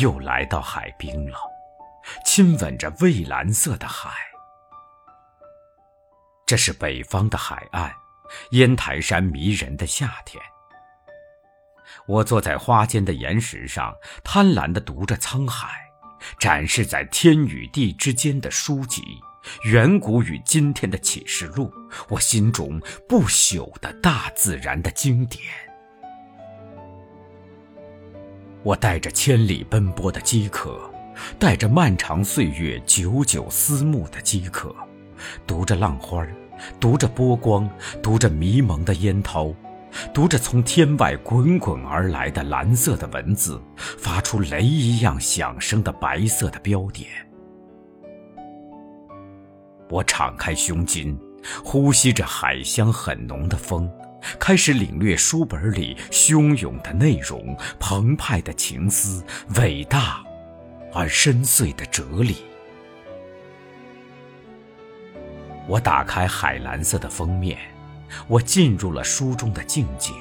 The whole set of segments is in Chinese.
又来到海滨了，亲吻着蔚蓝色的海。这是北方的海岸，烟台山迷人的夏天。我坐在花间的岩石上，贪婪地读着沧海，展示在天与地之间的书籍，远古与今天的启示录，我心中不朽的大自然的经典。我带着千里奔波的饥渴，带着漫长岁月久久思慕的饥渴，读着浪花，读着波光，读着迷蒙的烟涛。读着从天外滚滚而来的蓝色的文字，发出雷一样响声的白色的标点。我敞开胸襟，呼吸着海香很浓的风，开始领略书本里汹涌的内容、澎湃的情思、伟大而深邃的哲理。我打开海蓝色的封面。我进入了书中的境界，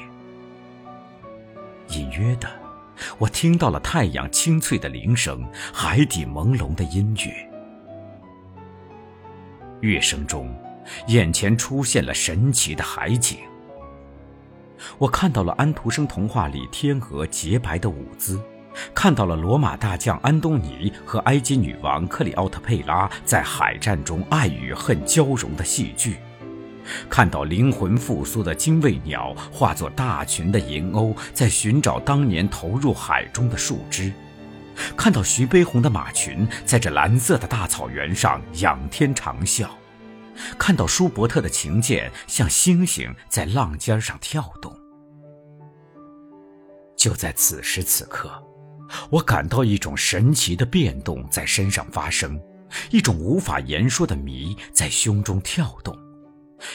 隐约的，我听到了太阳清脆的铃声，海底朦胧的音乐。乐声中，眼前出现了神奇的海景。我看到了安徒生童话里天鹅洁白的舞姿，看到了罗马大将安东尼和埃及女王克里奥特佩拉在海战中爱与恨交融的戏剧。看到灵魂复苏的精卫鸟化作大群的银鸥，在寻找当年投入海中的树枝；看到徐悲鸿的马群在这蓝色的大草原上仰天长啸；看到舒伯特的琴键像星星在浪尖上跳动。就在此时此刻，我感到一种神奇的变动在身上发生，一种无法言说的谜在胸中跳动。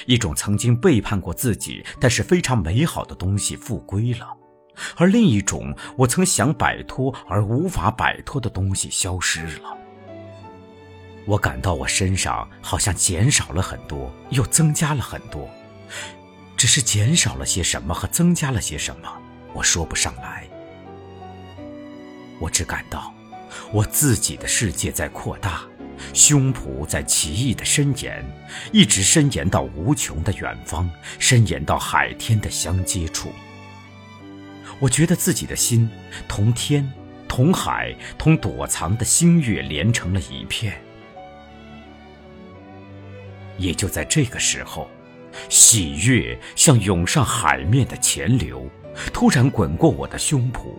一种曾经背叛过自己，但是非常美好的东西复归了，而另一种我曾想摆脱而无法摆脱的东西消失了。我感到我身上好像减少了很多，又增加了很多，只是减少了些什么和增加了些什么，我说不上来。我只感到，我自己的世界在扩大。胸脯在奇异的伸延，一直伸延到无穷的远方，伸延到海天的相接处。我觉得自己的心同天、同海、同躲藏的星月连成了一片。也就在这个时候，喜悦像涌上海面的钱流，突然滚过我的胸脯。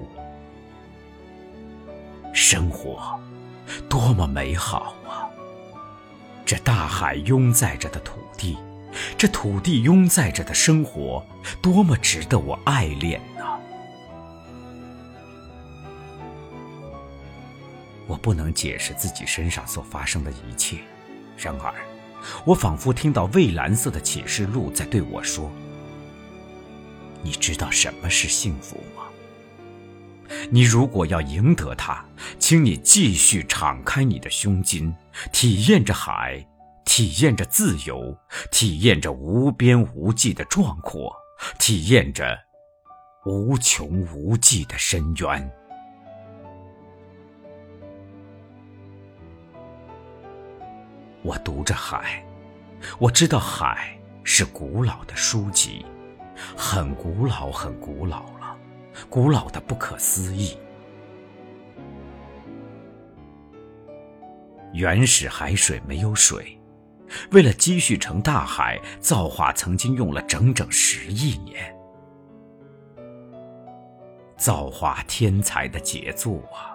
生活，多么美好啊！这大海拥载着的土地，这土地拥载着的生活，多么值得我爱恋呢？我不能解释自己身上所发生的一切，然而，我仿佛听到蔚蓝色的启示录在对我说：“你知道什么是幸福吗？你如果要赢得它，请你继续敞开你的胸襟。”体验着海，体验着自由，体验着无边无际的壮阔，体验着无穷无际的深渊。我读着海，我知道海是古老的书籍，很古老，很古老了，古老的不可思议。原始海水没有水，为了积蓄成大海，造化曾经用了整整十亿年。造化天才的杰作啊！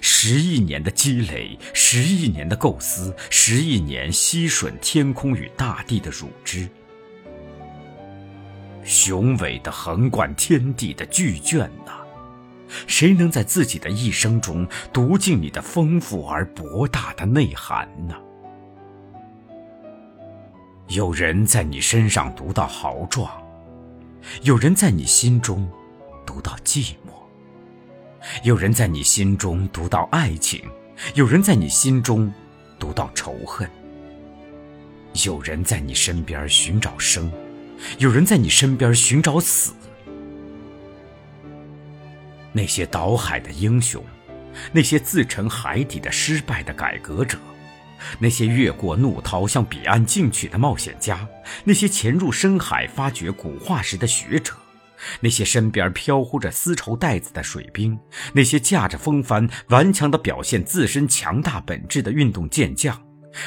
十亿年的积累，十亿年的构思，十亿年吸吮天空与大地的乳汁，雄伟的横贯天地的巨卷呐！谁能在自己的一生中读尽你的丰富而博大的内涵呢？有人在你身上读到豪壮，有人在你心中读到寂寞，有人在你心中读到爱情，有人在你心中读到仇恨，有人在你身边寻找生，有人在你身边寻找死。那些倒海的英雄，那些自沉海底的失败的改革者，那些越过怒涛向彼岸进取的冒险家，那些潜入深海发掘古化石的学者，那些身边飘忽着丝绸袋子的水兵，那些驾着风帆顽强地表现自身强大本质的运动健将，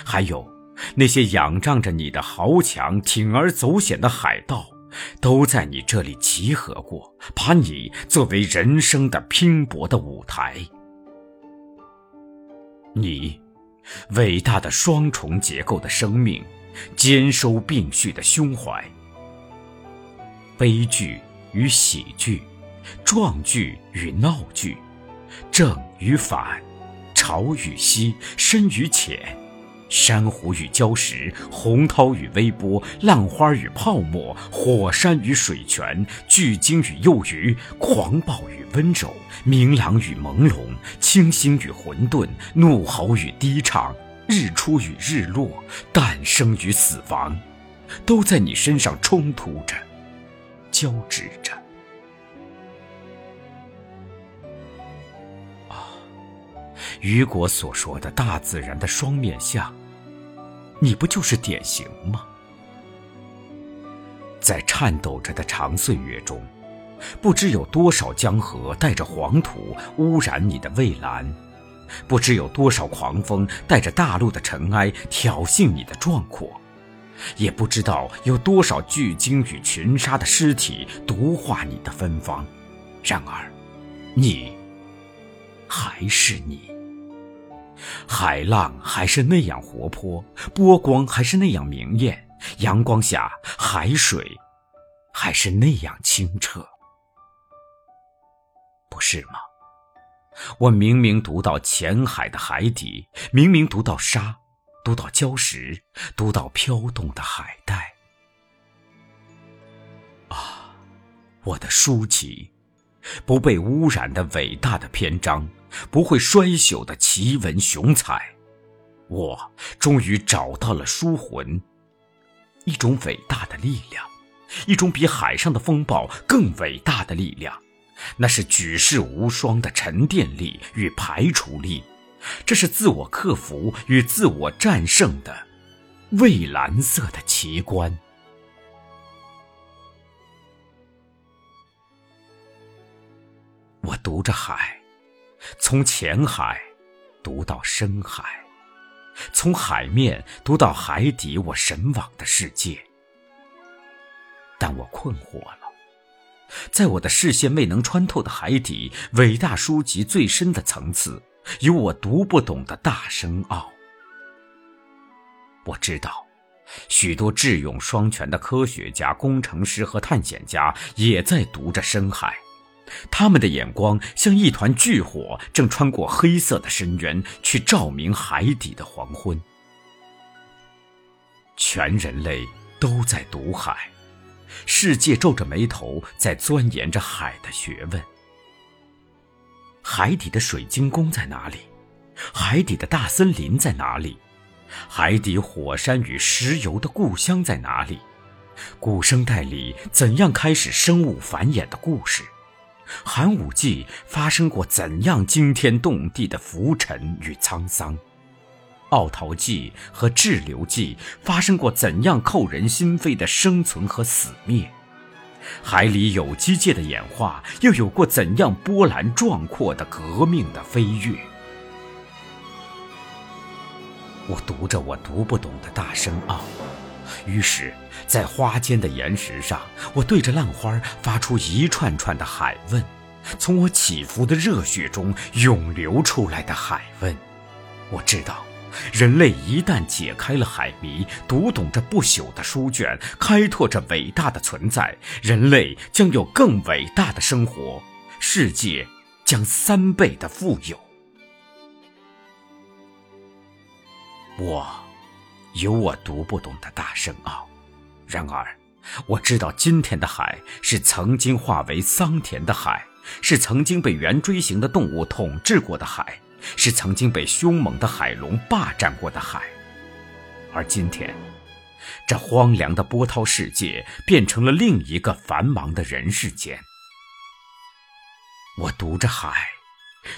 还有那些仰仗着你的豪强铤而走险的海盗，都在你这里集合过，把你作为人生的拼搏的舞台。你，伟大的双重结构的生命，兼收并蓄的胸怀，悲剧与喜剧，壮剧与闹剧，正与反，潮与汐，深与浅。珊瑚与礁石，洪涛与微波，浪花与泡沫，火山与水泉，巨鲸与幼鱼，狂暴与温柔，明朗与朦胧，清新与混沌，怒吼与低唱，日出与日落，诞生与死亡，都在你身上冲突着，交织着。啊，雨果所说的大自然的双面相。你不就是典型吗？在颤抖着的长岁月中，不知有多少江河带着黄土污染你的蔚蓝，不知有多少狂风带着大陆的尘埃挑衅你的壮阔，也不知道有多少巨鲸与群鲨的尸体毒化你的芬芳。然而，你还是你。海浪还是那样活泼，波光还是那样明艳，阳光下海水还是那样清澈，不是吗？我明明读到浅海的海底，明明读到沙，读到礁石，读到飘动的海带。啊，我的书籍，不被污染的伟大的篇章。不会衰朽的奇文雄才，我终于找到了书魂，一种伟大的力量，一种比海上的风暴更伟大的力量，那是举世无双的沉淀力与排除力，这是自我克服与自我战胜的蔚蓝色的奇观。我读着海。从浅海读到深海，从海面读到海底，我神往的世界。但我困惑了，在我的视线未能穿透的海底，伟大书籍最深的层次，有我读不懂的大深奥。我知道，许多智勇双全的科学家、工程师和探险家也在读着深海。他们的眼光像一团巨火，正穿过黑色的深渊，去照明海底的黄昏。全人类都在读海，世界皱着眉头在钻研着海的学问。海底的水晶宫在哪里？海底的大森林在哪里？海底火山与石油的故乡在哪里？古生代里怎样开始生物繁衍的故事？寒武纪发生过怎样惊天动地的浮沉与沧桑？奥陶纪和滞留纪发生过怎样扣人心扉的生存和死灭？海里有机界的演化又有过怎样波澜壮阔的革命的飞跃？我读着我读不懂的大深奥。于是，在花间的岩石上，我对着浪花发出一串串的海问，从我起伏的热血中涌流出来的海问。我知道，人类一旦解开了海谜，读懂这不朽的书卷，开拓着伟大的存在，人类将有更伟大的生活，世界将三倍的富有。我。有我读不懂的大深奥，然而，我知道今天的海是曾经化为桑田的海，是曾经被圆锥形的动物统治过的海，是曾经被凶猛的海龙霸占过的海，而今天，这荒凉的波涛世界变成了另一个繁忙的人世间。我读着海，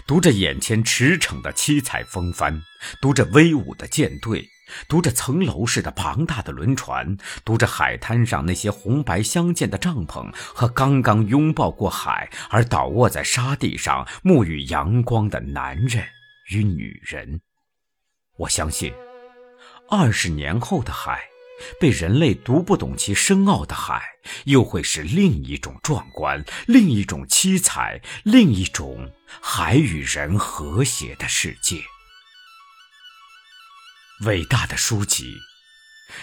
读着眼前驰骋的七彩风帆，读着威武的舰队，读着层楼似的庞大的轮船，读着海滩上那些红白相间的帐篷和刚刚拥抱过海而倒卧在沙地上沐浴阳光的男人与女人。我相信，二十年后的海。被人类读不懂其深奥的海，又会是另一种壮观，另一种七彩，另一种海与人和谐的世界。伟大的书籍，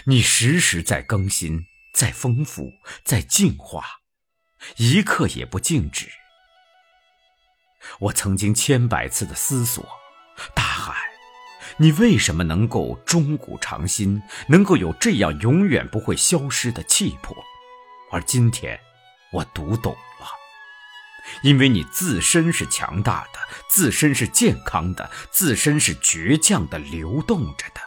你时时在更新，在丰富，在进化，一刻也不静止。我曾经千百次的思索，大海。你为什么能够钟古长新，能够有这样永远不会消失的气魄？而今天，我读懂了，因为你自身是强大的，自身是健康的，自身是倔强的，流动着的。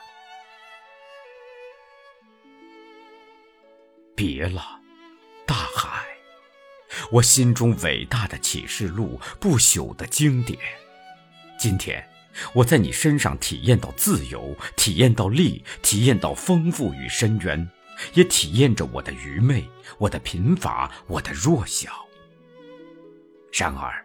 别了，大海，我心中伟大的启示录，不朽的经典。今天。我在你身上体验到自由，体验到力，体验到丰富与深渊，也体验着我的愚昧、我的贫乏、我的弱小。然而，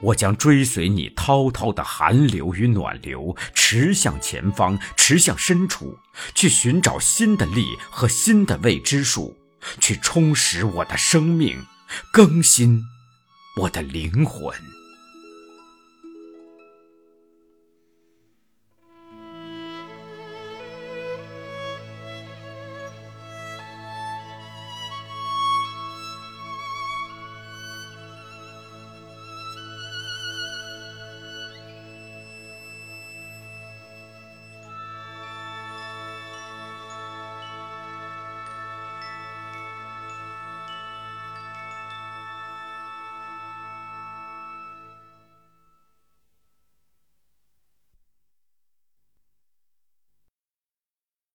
我将追随你滔滔的寒流与暖流，驰向前方，驰向深处，去寻找新的力和新的未知数，去充实我的生命，更新我的灵魂。